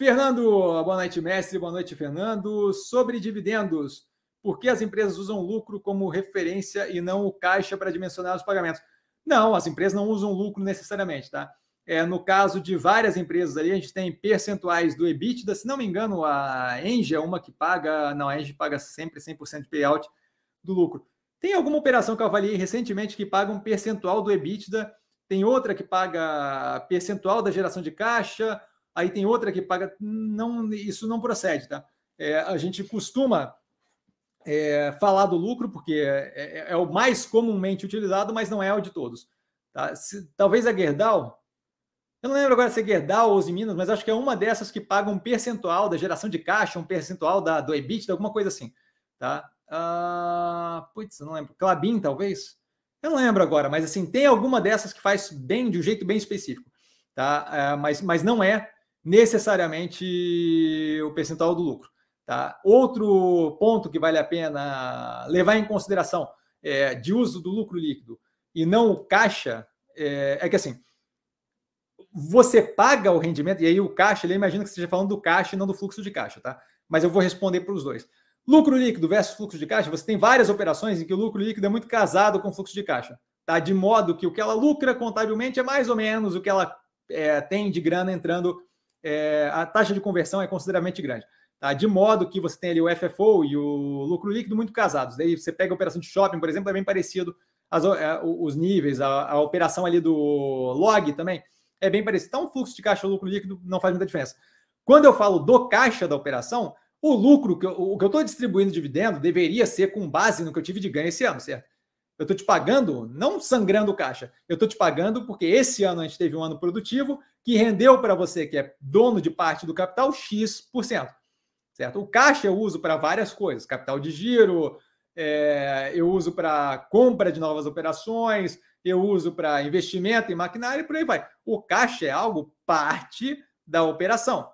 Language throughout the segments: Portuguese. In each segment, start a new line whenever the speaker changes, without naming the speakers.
Fernando, boa noite, mestre. Boa noite, Fernando. Sobre dividendos, por que as empresas usam lucro como referência e não o caixa para dimensionar os pagamentos? Não, as empresas não usam lucro necessariamente, tá? É, no caso de várias empresas ali, a gente tem percentuais do EBITDA, se não me engano, a Engie é uma que paga, não, a Engie paga sempre 100% de payout do lucro. Tem alguma operação que eu avaliei recentemente que paga um percentual do EBITDA, tem outra que paga percentual da geração de caixa, aí tem outra que paga. Não, isso não procede, tá? É, a gente costuma é, falar do lucro, porque é, é, é, o mais comumente utilizado, mas não é o de todos. Tá? Se, talvez a Gerdau, eu não lembro agora se é Gerdau ou Minas, mas acho que é uma dessas que paga um percentual da geração de caixa, um percentual da, do EBITDA, alguma coisa assim. Tá? Uh, putz, não lembro. Clabin, talvez? Eu não lembro agora, mas assim, tem alguma dessas que faz bem, de um jeito bem específico. Tá? Uh, mas, mas não é necessariamente o percentual do lucro. Tá? Outro ponto que vale a pena levar em consideração é, de uso do lucro líquido e não o caixa é, é que assim você paga o rendimento, e aí o caixa, ele imagina que você esteja falando do caixa e não do fluxo de caixa, tá? Mas eu vou responder para os dois. Lucro líquido versus fluxo de caixa, você tem várias operações em que o lucro líquido é muito casado com o fluxo de caixa, tá? De modo que o que ela lucra contabilmente é mais ou menos o que ela é, tem de grana entrando, é, a taxa de conversão é consideravelmente grande. Tá? De modo que você tem ali o FFO e o lucro líquido muito casados. Daí você pega a operação de shopping, por exemplo, é bem parecido as, é, os níveis, a, a operação ali do log também é bem parecido. Então, o fluxo de caixa ou lucro líquido não faz muita diferença. Quando eu falo do caixa da operação, o lucro que eu, o que eu estou distribuindo dividendo deveria ser com base no que eu tive de ganho esse ano, certo? Eu estou te pagando, não sangrando caixa, eu estou te pagando porque esse ano a gente teve um ano produtivo que rendeu para você, que é dono de parte do capital, X%. Certo? O caixa eu uso para várias coisas, capital de giro, é, eu uso para compra de novas operações, eu uso para investimento em maquinário e por aí vai. O caixa é algo parte da operação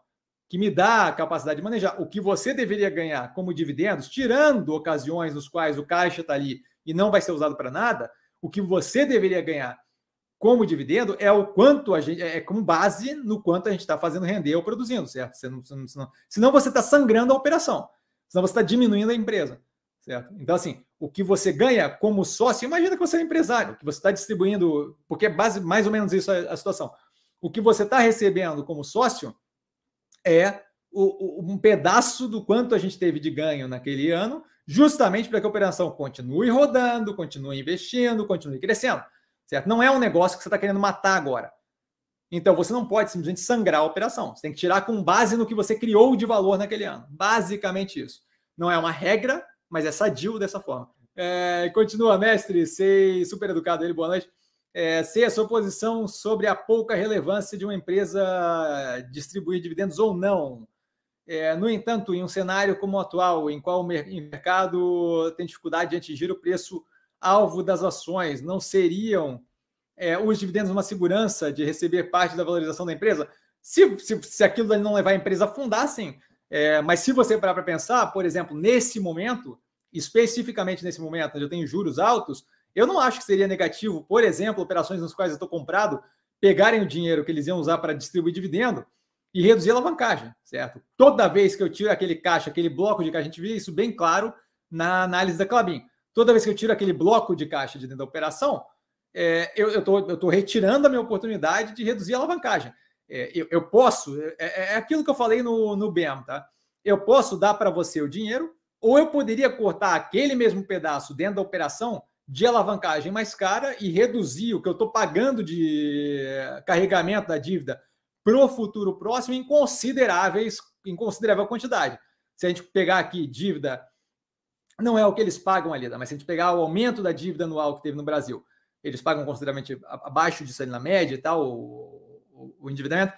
que me dá a capacidade de manejar. O que você deveria ganhar como dividendos, tirando ocasiões nos quais o caixa está ali e não vai ser usado para nada, o que você deveria ganhar como dividendo é o quanto a gente é com base no quanto a gente está fazendo render ou produzindo, certo? Você não, senão, senão você está sangrando a operação, senão você está diminuindo a empresa, certo? Então, assim, o que você ganha como sócio, imagina que você é empresário, que você está distribuindo, porque é base, mais ou menos isso a, a situação. O que você está recebendo como sócio é o, o, um pedaço do quanto a gente teve de ganho naquele ano, justamente para que a operação continue rodando, continue investindo, continue crescendo. Certo? Não é um negócio que você está querendo matar agora. Então você não pode simplesmente sangrar a operação. Você tem que tirar com base no que você criou de valor naquele ano. Basicamente isso. Não é uma regra, mas é sadio dessa forma. É, continua, mestre, sei super educado ele, boa noite. É, sei a sua posição sobre a pouca relevância de uma empresa distribuir dividendos ou não. É, no entanto, em um cenário como o atual, em qual o mercado tem dificuldade de atingir o preço alvo das ações, não seriam é, os dividendos uma segurança de receber parte da valorização da empresa? Se, se, se aquilo não levar a empresa a sim. É, mas se você parar para pensar, por exemplo, nesse momento, especificamente nesse momento, onde eu tenho juros altos, eu não acho que seria negativo, por exemplo, operações nas quais eu estou comprado, pegarem o dinheiro que eles iam usar para distribuir dividendo e reduzir a alavancagem, certo? Toda vez que eu tiro aquele caixa, aquele bloco de caixa, a gente vê isso bem claro na análise da Clabin. Toda vez que eu tiro aquele bloco de caixa de dentro da operação, é, eu estou retirando a minha oportunidade de reduzir a alavancagem. É, eu, eu, posso, é, é, é, aquilo que eu falei no, no BEM, tá? Eu posso dar para você o dinheiro, ou eu poderia cortar aquele mesmo pedaço dentro da operação de alavancagem mais cara e reduzir o que eu estou pagando de carregamento da dívida para o futuro próximo em consideráveis, em considerável quantidade. Se a gente pegar aqui dívida, não é o que eles pagam ali, mas se a gente pegar o aumento da dívida anual que teve no Brasil, eles pagam consideravelmente abaixo disso ali na média e tal, o, o endividamento.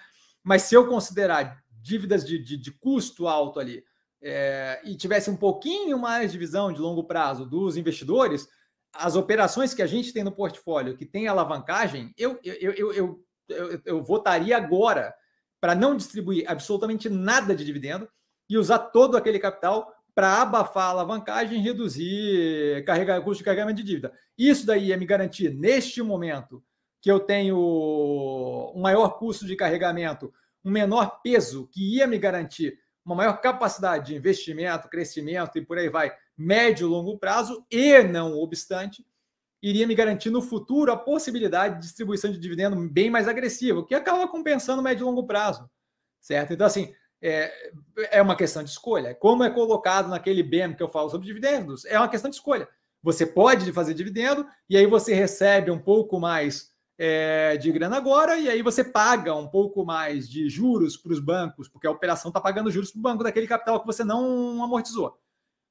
Mas se eu considerar dívidas de, de, de custo alto ali é, e tivesse um pouquinho mais de visão de longo prazo dos investidores, as operações que a gente tem no portfólio que tem alavancagem, eu, eu, eu, eu, eu, eu votaria agora para não distribuir absolutamente nada de dividendo e usar todo aquele capital para abafar a alavancagem e reduzir carregar, custo de carregamento de dívida. Isso daí é me garantir, neste momento, que eu tenho um maior custo de carregamento, um menor peso que ia me garantir uma maior capacidade de investimento, crescimento e por aí vai, médio e longo prazo, e não obstante, iria me garantir no futuro a possibilidade de distribuição de dividendo bem mais agressiva, que acaba compensando médio e longo prazo, certo? Então, assim, é, é uma questão de escolha. Como é colocado naquele BEM que eu falo sobre dividendos, é uma questão de escolha. Você pode fazer dividendo e aí você recebe um pouco mais é, de grana agora, e aí você paga um pouco mais de juros para os bancos, porque a operação está pagando juros para o banco daquele capital que você não amortizou.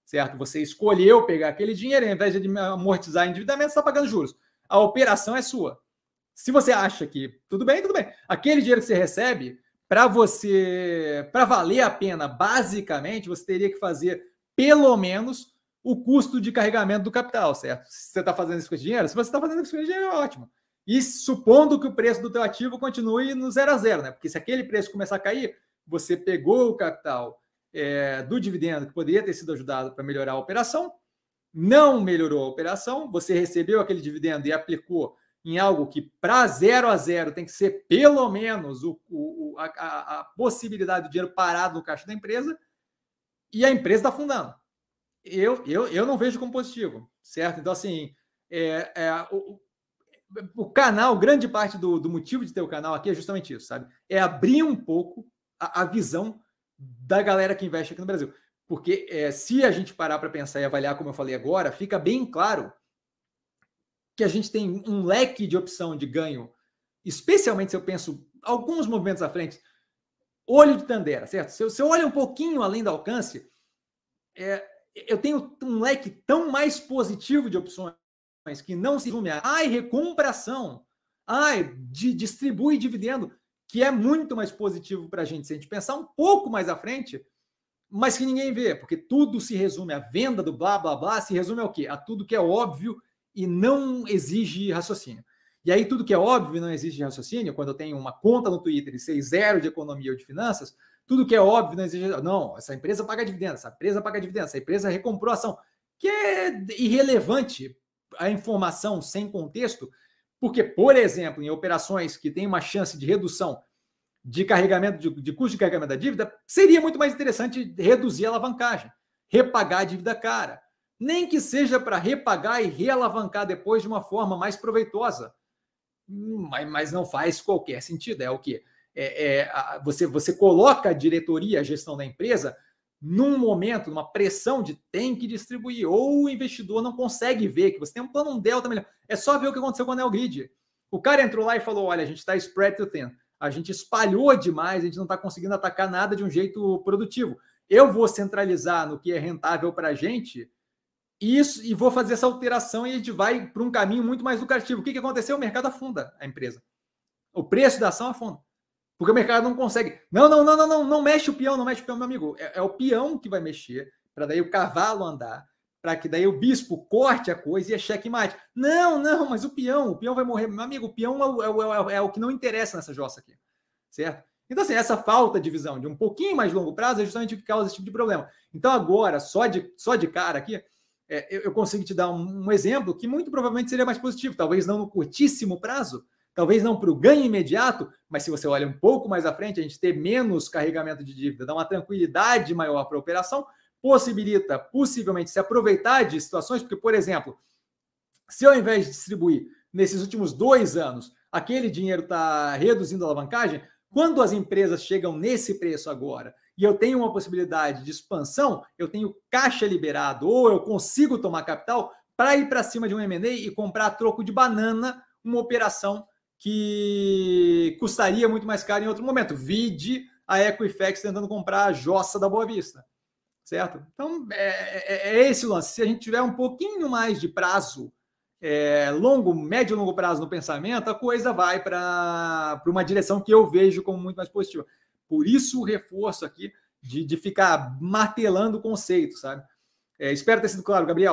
Certo? Você escolheu pegar aquele dinheiro, ao invés de amortizar endividamento, você está pagando juros. A operação é sua. Se você acha que tudo bem, tudo bem. Aquele dinheiro que você recebe, para você, para valer a pena, basicamente, você teria que fazer pelo menos o custo de carregamento do capital, certo? Se você está fazendo isso com esse dinheiro, se você está fazendo isso com esse dinheiro, é ótimo. E supondo que o preço do teu ativo continue no zero a zero, né? Porque se aquele preço começar a cair, você pegou o capital é, do dividendo que poderia ter sido ajudado para melhorar a operação, não melhorou a operação, você recebeu aquele dividendo e aplicou em algo que para zero a zero tem que ser pelo menos o, o a, a, possibilidade do dinheiro parado no caixa da empresa, e a empresa está afundando. Eu, eu, eu não vejo como positivo, certo? Então, assim, é, é, o, o canal, grande parte do, do, motivo de ter o canal aqui é justamente isso, sabe? É abrir um pouco a, a visão da galera que investe aqui no Brasil. Porque é, se a gente parar para pensar e avaliar, como eu falei agora, fica bem claro que a gente tem um leque de opção de ganho, especialmente se eu penso alguns movimentos à frente, olho de Tandera, certo? Se eu, se eu olho um pouquinho além do alcance, é, eu tenho um leque tão mais positivo de opções que não se resume a ai, recompração, ai, de, distribui dividendo, que é muito mais positivo para a gente. Se a gente pensar um pouco mais à frente, mas que ninguém vê, porque tudo se resume à venda do blá blá blá, se resume ao quê? A tudo que é óbvio e não exige raciocínio. E aí, tudo que é óbvio e não exige raciocínio, quando eu tenho uma conta no Twitter e sei zero de economia ou de finanças, tudo que é óbvio não exige. Não, essa empresa paga dividendo, essa empresa paga dividendo, essa empresa recomprou ação, que é irrelevante a informação sem contexto, porque, por exemplo, em operações que têm uma chance de redução de carregamento, de, de custo de carregamento da dívida, seria muito mais interessante reduzir a alavancagem, repagar a dívida cara. Nem que seja para repagar e realavancar depois de uma forma mais proveitosa. Mas, mas não faz qualquer sentido. É o que? É, é, você, você coloca a diretoria, a gestão da empresa, num momento, numa pressão de tem que distribuir, ou o investidor não consegue ver que você tem um plano um delta melhor. É só ver o que aconteceu com o Anel Grid. O cara entrou lá e falou: olha, a gente está spread to thin, a gente espalhou demais, a gente não está conseguindo atacar nada de um jeito produtivo. Eu vou centralizar no que é rentável para a gente isso e vou fazer essa alteração e a gente vai para um caminho muito mais lucrativo. O que, que aconteceu? O mercado afunda a empresa. O preço da ação afunda. Porque o mercado não consegue. Não, não, não, não, não, não mexe o peão, não mexe o peão, meu amigo. É, é o peão que vai mexer, para daí o cavalo andar, para que daí o bispo corte a coisa e é checkmate. Não, não, mas o peão, o peão vai morrer. Meu amigo, o peão é o, é o, é o que não interessa nessa jossa aqui, certo? Então, assim, essa falta de visão de um pouquinho mais longo prazo é justamente o que causa esse tipo de problema. Então, agora, só de, só de cara aqui, é, eu, eu, consigo te dar um, um exemplo que muito provavelmente seria mais positivo, talvez não no curtíssimo prazo, talvez não para o ganho imediato, mas se você olha um pouco mais à frente, a gente ter menos carregamento de dívida, dá uma tranquilidade maior para a operação, possibilita possivelmente se aproveitar de situações, porque, por exemplo, se ao invés de distribuir nesses últimos dois anos, aquele dinheiro está reduzindo a alavancagem, quando as empresas chegam nesse preço agora e eu tenho uma possibilidade de expansão, eu tenho caixa liberado ou eu consigo tomar capital para ir para cima de um M&A e comprar a troco de banana uma operação que custaria muito mais caro em outro momento. Vide a Equifax tentando comprar a jossa da Boa Vista. Certo? Então, é, é, é esse o lance. Se a gente tiver um pouquinho mais de prazo, é, longo, médio e longo prazo no pensamento, a coisa vai para uma direção que eu vejo como muito mais positiva. Por isso o reforço aqui de, de ficar martelando o conceito, sabe? É, espero ter sido claro, Gabriel.